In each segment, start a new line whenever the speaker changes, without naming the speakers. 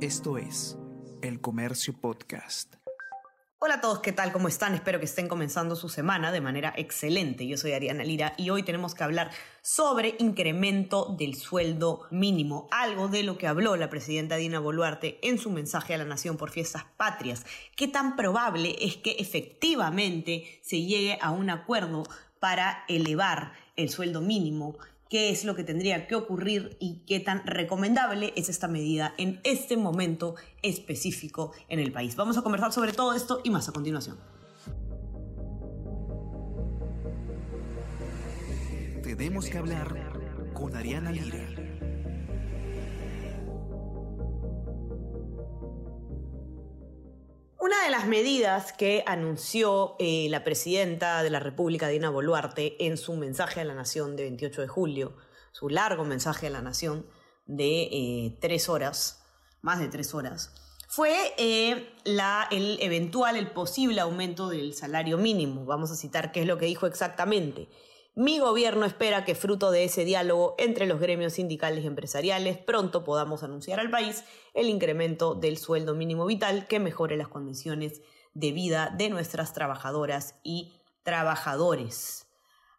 Esto es El Comercio Podcast.
Hola a todos, ¿qué tal? ¿Cómo están? Espero que estén comenzando su semana de manera excelente. Yo soy Ariana Lira y hoy tenemos que hablar sobre incremento del sueldo mínimo, algo de lo que habló la presidenta Dina Boluarte en su mensaje a la nación por fiestas patrias. ¿Qué tan probable es que efectivamente se llegue a un acuerdo para elevar el sueldo mínimo qué es lo que tendría que ocurrir y qué tan recomendable es esta medida en este momento específico en el país. Vamos a conversar sobre todo esto y más a continuación.
Tenemos que hablar con Ariana Lira.
Una de las medidas que anunció eh, la presidenta de la República, Dina Boluarte, en su mensaje a la Nación de 28 de julio, su largo mensaje a la Nación de eh, tres horas, más de tres horas, fue eh, el eventual, el posible aumento del salario mínimo. Vamos a citar qué es lo que dijo exactamente. Mi gobierno espera que fruto de ese diálogo entre los gremios sindicales y empresariales pronto podamos anunciar al país el incremento del sueldo mínimo vital que mejore las condiciones de vida de nuestras trabajadoras y trabajadores.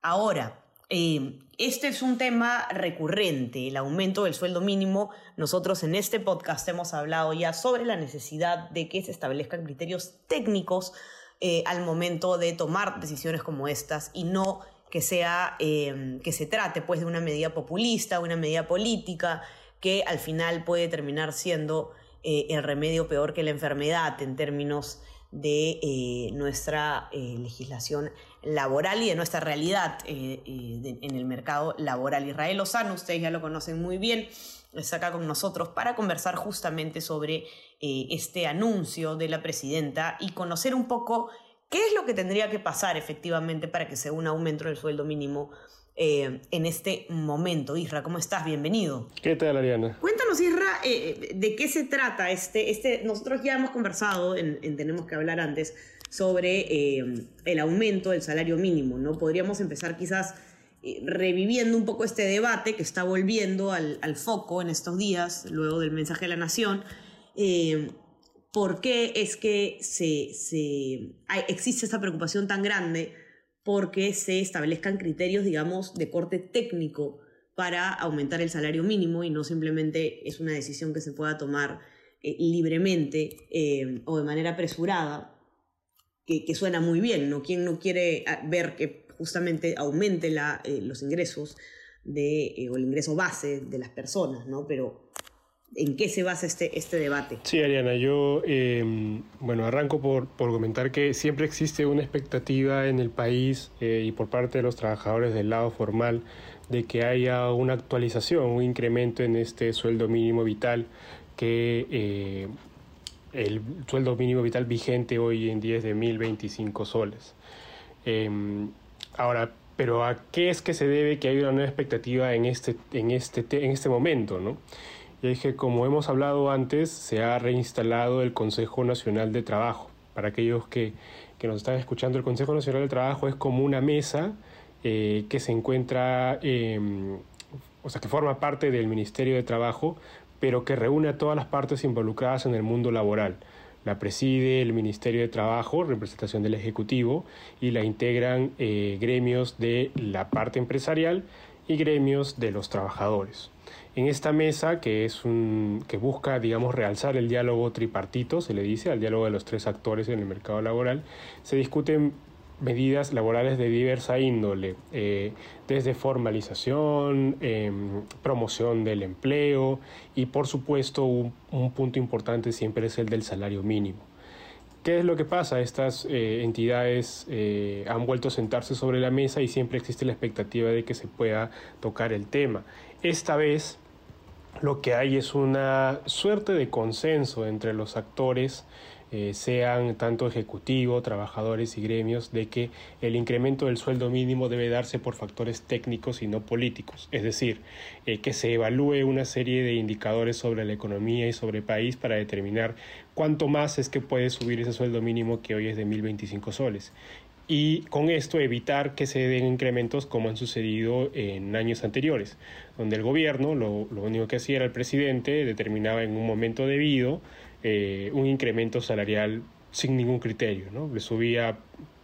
Ahora, eh, este es un tema recurrente, el aumento del sueldo mínimo. Nosotros en este podcast hemos hablado ya sobre la necesidad de que se establezcan criterios técnicos eh, al momento de tomar decisiones como estas y no que sea em, que se trate pues de una medida populista, una medida política que al final puede terminar siendo eh, el remedio peor que la enfermedad en términos de eh, nuestra eh, legislación laboral y de nuestra realidad en el mercado laboral. Israel Lozano, ustedes ya lo conocen muy bien, está acá con nosotros para conversar justamente sobre este anuncio de la presidenta y conocer un poco ¿Qué es lo que tendría que pasar efectivamente para que sea un aumento del sueldo mínimo eh, en este momento? Isra, ¿cómo estás? Bienvenido.
¿Qué tal, Ariana?
Cuéntanos, Isra, eh, de qué se trata este, este. Nosotros ya hemos conversado en, Tenemos que hablar antes sobre eh, el aumento del salario mínimo, ¿no? Podríamos empezar quizás reviviendo un poco este debate que está volviendo al, al, foco en estos días, luego del mensaje de la Nación por qué es que se, existe esta preocupación tan grande porque se establezcan criterios, digamos, de corte técnico para aumentar el salario mínimo y no simplemente es una decisión que se pueda tomar eh, libremente eh, o de manera apresurada, que, suena muy bien, ¿no? ¿Quién no quiere ah, ver que justamente aumente eh, los ingresos de, o el ingreso base de las personas, ¿no? Pero ¿En qué se basa este, este debate?
Sí, Ariana, yo em, bueno, arranco por, por, comentar que siempre existe una expectativa en el país eh, y por parte de los trabajadores del lado formal de que haya una actualización, un incremento en este sueldo mínimo vital que eh, el sueldo mínimo vital vigente hoy en día es de 1.025 soles. Em, ahora, pero ¿a qué es que se debe que haya una nueva expectativa en este, en este, en este momento? ¿no? Y es que, como hemos hablado antes, se ha reinstalado el Consejo Nacional de Trabajo. Para aquellos que, nos están escuchando, el Consejo Nacional de Trabajo es como una mesa eh, que se encuentra, em, o sea, que forma parte del Ministerio de Trabajo, pero que reúne a todas las partes involucradas en el mundo laboral. La preside el Ministerio de Trabajo, representación del Ejecutivo, y la integran eh, gremios de la parte empresarial y gremios de los trabajadores. En esta mesa, que, es un, que busca, digamos, realzar el diálogo tripartito, se le dice, al diálogo de los tres actores en el mercado laboral, se discuten medidas laborales de diversa índole, eh, desde formalización, em, promoción del empleo y por supuesto un, punto importante siempre es el del salario mínimo. ¿Qué es lo que pasa? Estas eh, entidades eh, han vuelto a sentarse sobre la mesa y siempre existe la expectativa de que se pueda tocar el tema. Esta vez lo que hay es una suerte de consenso entre los actores, eh, sean tanto ejecutivo, trabajadores y gremios, de que el incremento del sueldo mínimo debe darse por factores técnicos y no políticos. Es decir, eh, que se evalúe una serie de indicadores sobre la economía y sobre el país para determinar cuánto más es que puede subir ese sueldo mínimo que hoy es de 1.025 soles y con esto evitar que se den incrementos como han sucedido en años anteriores, donde el gobierno lo, lo único que hacía era el presidente determinaba en un momento debido eh, un incremento salarial sin ningún criterio, ¿no? Le subía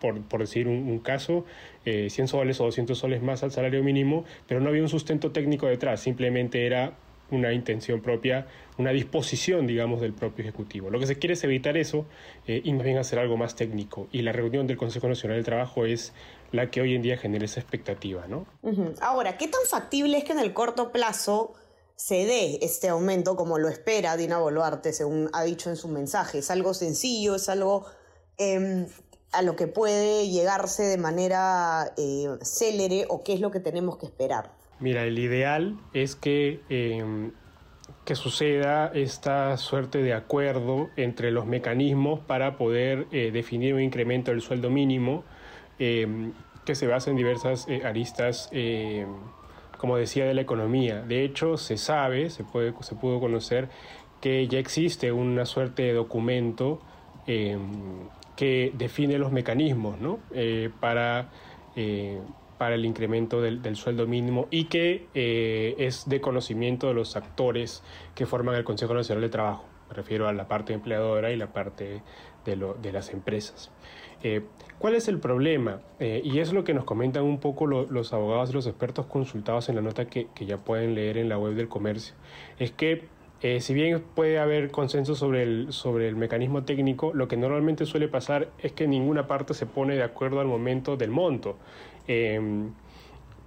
por, por, decir un, caso, 100 eh, soles o 200 soles más al salario mínimo, pero no había un sustento técnico detrás, simplemente era una intención propia, una disposición, digamos, del propio Ejecutivo. Lo que se quiere es evitar eso eh, y más bien hacer algo más técnico. Y la reunión del Consejo Nacional del Trabajo es la que hoy en día genera esa expectativa, ¿no?
Ahora, ¿qué tan factible es que en el corto plazo se dé este aumento como lo espera Dina Boluarte, según ha dicho en su mensaje? ¿Es algo sencillo? ¿Es algo em, a lo que puede llegarse de manera eh, célere o qué es lo que tenemos que esperar?
Mira, el ideal es que, em, que suceda esta suerte de acuerdo entre los mecanismos para poder eh, definir un incremento del sueldo mínimo em, que se basa en diversas eh, aristas, em, como decía, de la economía. De hecho, se sabe, se, puede, se pudo conocer que ya existe una suerte de documento que define los mecanismos ¿no? Eh, para para el incremento del, sueldo mínimo y que eh, es de conocimiento de los actores que forman el Consejo Nacional de Trabajo. Me refiero a la parte empleadora y la parte de, las empresas. Eh, ¿Cuál es el problema? Eh, y es lo que nos comentan un poco los abogados y los expertos consultados en la nota que, que, ya pueden leer en la web del comercio. Es que si bien puede haber consenso sobre el, sobre el mecanismo técnico, lo que normalmente suele pasar es que ninguna parte se pone de acuerdo al momento del monto. Em,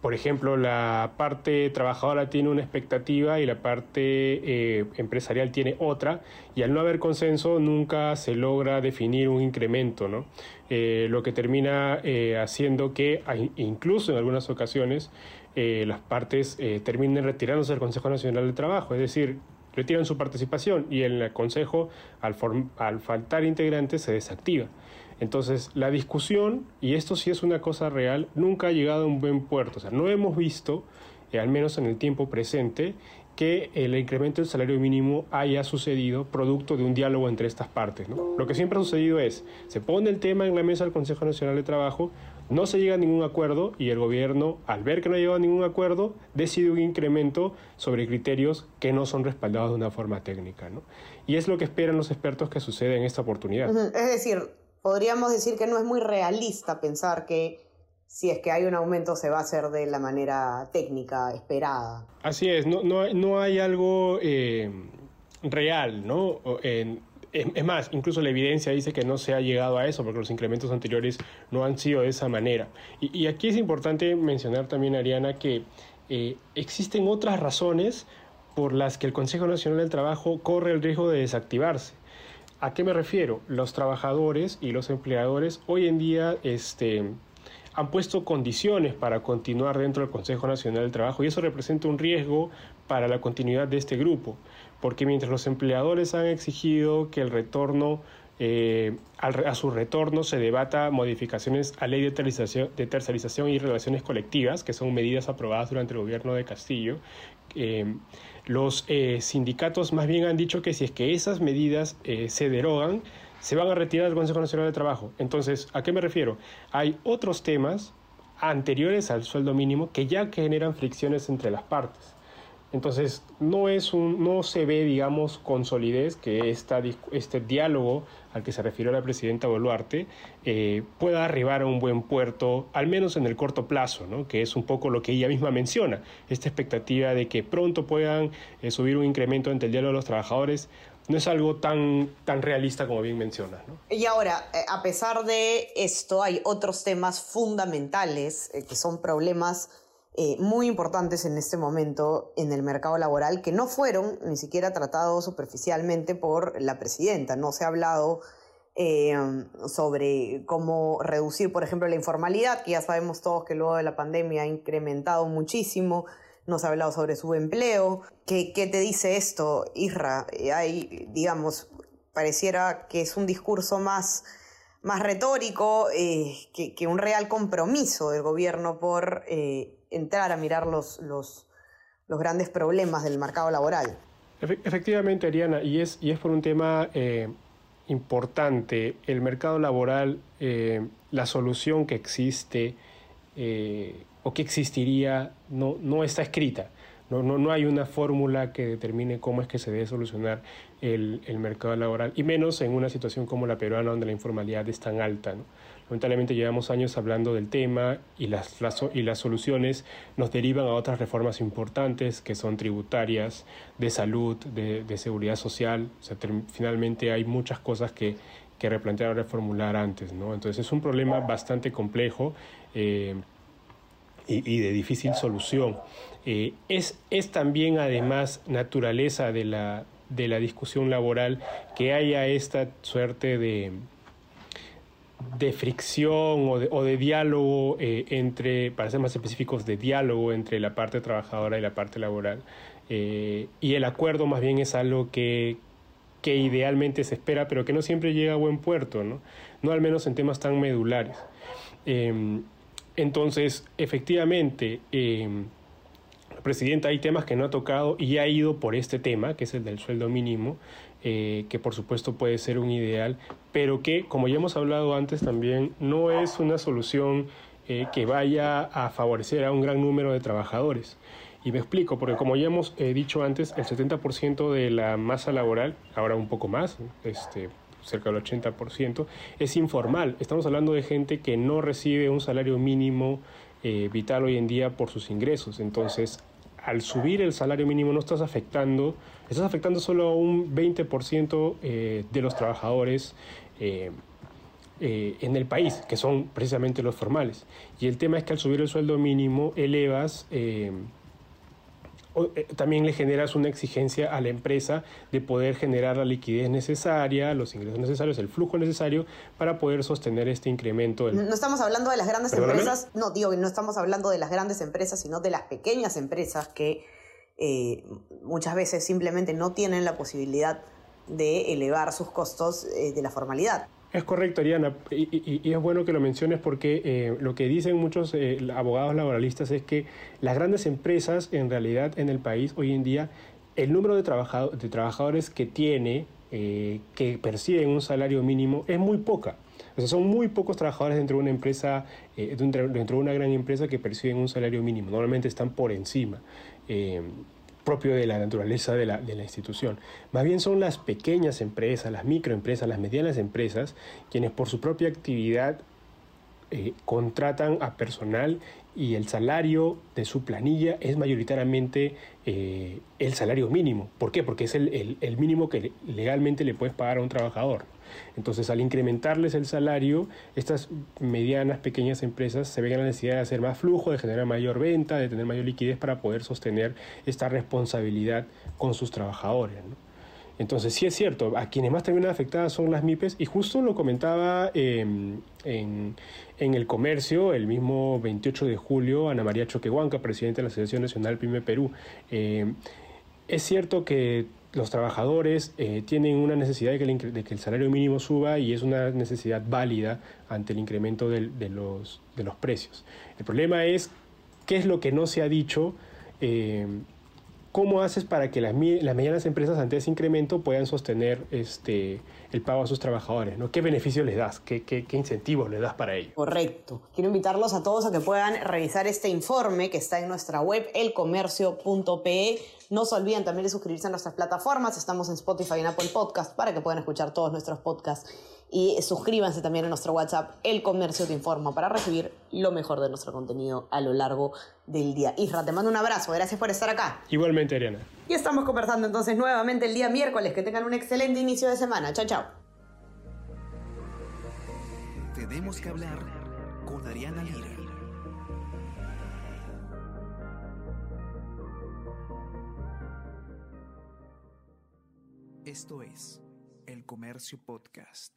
por ejemplo, la parte trabajadora tiene una expectativa y la parte eh, empresarial tiene otra, y al no haber consenso nunca se logra definir un incremento, ¿no? Eh, lo que termina eh, haciendo que, incluso en algunas ocasiones, las partes terminen retirándose del Consejo Nacional de Trabajo, es decir, retiran su participación y el Consejo, al, al faltar integrantes, se desactiva. Entonces, la discusión, y esto sí es una cosa real, nunca ha llegado a un buen puerto. O sea, no hemos visto, eh, al menos en el tiempo presente, que el incremento del salario mínimo haya sucedido producto de un diálogo entre estas partes. Lo que siempre ha sucedido es, se pone el tema en la mesa del Consejo Nacional de Trabajo, no se llega a ningún acuerdo y el gobierno, al ver que no ha llegado a ningún acuerdo, decide un incremento sobre criterios que no son respaldados de una forma técnica. Y es lo que esperan los expertos que suceda en esta oportunidad.
Es decir, podríamos decir que no es muy realista pensar que si es que hay un aumento se va a hacer de la manera técnica esperada.
Así es, no, no, no hay algo eh, real, ¿no? es más, incluso la evidencia dice que no se ha llegado a eso porque los incrementos anteriores no han sido de esa manera. Y, aquí es importante mencionar también, Ariana, que eh, existen otras razones por las que el Consejo Nacional del Trabajo corre el riesgo de desactivarse. ¿A qué me refiero? Los trabajadores y los empleadores hoy en día este, han puesto condiciones para continuar dentro del Consejo Nacional del Trabajo y eso representa un riesgo para la continuidad de este grupo, porque mientras los empleadores han exigido que el retorno eh, a su retorno se debata modificaciones a ley de tercerización y relaciones colectivas, que son medidas aprobadas durante el gobierno de Castillo. Eh, los eh, sindicatos más bien han dicho que si es que esas medidas se derogan, se van a retirar del Consejo Nacional de Trabajo. Entonces, ¿a qué me refiero? Hay otros temas anteriores al sueldo mínimo que ya generan fricciones entre las partes. Entonces, no, es un, no se ve, digamos, con solidez que esta, este diálogo al que se refirió la presidenta Boluarte eh, pueda arribar a un buen puerto, al menos en el corto plazo, ¿no? que es un poco lo que ella misma menciona, esta expectativa de que pronto puedan eh, subir un incremento entre el diálogo de los trabajadores, no es algo tan, tan realista como bien mencionas. ¿no?
Y ahora, eh, a pesar de esto, hay otros temas fundamentales que son problemas eh, muy importantes en este momento en el mercado laboral que no fueron ni siquiera tratados superficialmente por la presidenta. No se ha hablado eh, sobre cómo reducir, por ejemplo, la informalidad, que ya sabemos todos que luego de la pandemia ha incrementado muchísimo. No se ha hablado sobre su empleo. ¿Qué, qué te dice esto, Isra? Eh, hay, digamos, pareciera que es un discurso más más retórico que, que, un real compromiso del gobierno por entrar a mirar los, los, los grandes problemas del mercado laboral.
Efectivamente, Ariana, y es, y es por un tema eh, importante, el mercado laboral, eh, la solución que existe o que existiría no, no está escrita. No, no, no hay una fórmula que determine cómo es que se debe solucionar el, el, mercado laboral, y menos en una situación como la peruana donde la informalidad es tan alta. ¿no? Lamentablemente llevamos años hablando del tema y las, las, y las soluciones nos derivan a otras reformas importantes que son tributarias, de salud, de, de seguridad social. O sea, finalmente hay muchas cosas que, que replantear o reformular antes. ¿no? Entonces es un problema bastante complejo. Eh, y, de difícil solución. Eh, es, es también además naturaleza de la, de la discusión laboral que haya esta suerte de, de fricción o de, o de diálogo eh, entre, para ser más específicos, de diálogo entre la parte trabajadora y la parte laboral. Eh, y el acuerdo más bien es algo que, que idealmente se espera, pero que no siempre llega a buen puerto, ¿no? No al menos en temas tan medulares. Eh, entonces, efectivamente, presidenta, hay temas que no ha tocado y ha ido por este tema, que es el del sueldo mínimo, eh, que por supuesto puede ser un ideal, pero que, como ya hemos hablado antes también, no es una solución eh, que vaya a favorecer a un gran número de trabajadores. Y me explico, porque como ya hemos eh, dicho antes, el 70% de la masa laboral, ahora un poco más, este, cerca del 80%, es informal. Estamos hablando de gente que no recibe un salario mínimo eh, vital hoy en día por sus ingresos. Entonces, al subir el salario mínimo no estás afectando, estás afectando solo a un 20% eh, de los trabajadores eh, eh, en el país, que son precisamente los formales. Y el tema es que al subir el sueldo mínimo elevas también le generas una exigencia a la empresa de poder generar la liquidez necesaria, los ingresos necesarios, el flujo necesario para poder sostener este incremento. Del...
No estamos hablando de las grandes ¿Perdóname? empresas, no digo que no estamos hablando de las grandes empresas, sino de las pequeñas empresas que eh, muchas veces simplemente no tienen la posibilidad de elevar sus costos eh, de la formalidad.
Es correcto, Ariana, y, y, es bueno que lo menciones porque eh, lo que dicen muchos eh, abogados laboralistas es que las grandes empresas, en realidad, en el país hoy en día, el número de, trabajado, de trabajadores que tiene, eh, que perciben un salario mínimo, es muy poca. O sea, son muy pocos trabajadores dentro de una empresa, dentro, dentro, de una gran empresa que perciben un salario mínimo. Normalmente están por encima propio de la naturaleza de la, de la, institución. Más bien son las pequeñas empresas, las microempresas, las medianas empresas, quienes por su propia actividad eh, contratan a personal y el salario de su planilla es mayoritariamente eh, el salario mínimo. ¿Por qué? Porque es el, el, el mínimo que legalmente le puedes pagar a un trabajador. Entonces, al incrementarles el salario, estas medianas, pequeñas empresas se ven la necesidad de hacer más flujo, de generar mayor venta, de tener mayor liquidez para poder sostener esta responsabilidad con sus trabajadores. Entonces, sí es cierto, a quienes más terminan afectadas son las MIPES, y justo lo comentaba eh, en, en, el comercio el mismo 28 de julio Ana María Choquehuanca, presidenta de la Asociación Nacional PYME Perú. Eh, es cierto que los trabajadores eh, tienen una necesidad de que, el, de que, el, salario mínimo suba y es una necesidad válida ante el incremento de, de, los, de los, precios. El problema es qué es lo que no se ha dicho, eh, cómo haces para que las, las, medianas empresas ante ese incremento puedan sostener este, el pago a sus trabajadores, ¿no? ¿Qué beneficios les das? ¿Qué, incentivos les das para ello?
Correcto. Quiero invitarlos a todos a que puedan revisar este informe que está en nuestra web, elcomercio.pe no se olviden también de suscribirse a nuestras plataformas. Estamos en Spotify y en Apple Podcast para que puedan escuchar todos nuestros podcasts. Y suscríbanse también a nuestro WhatsApp, El Comercio Te Informa, para recibir lo mejor de nuestro contenido a lo largo del día. Isra, te mando un abrazo. Gracias por estar acá.
Igualmente, Ariana.
Y estamos conversando entonces nuevamente el día miércoles. Que tengan un excelente inicio de semana. Chao, chao.
Tenemos que hablar con Ariana Lira. Esto es El Comercio Podcast.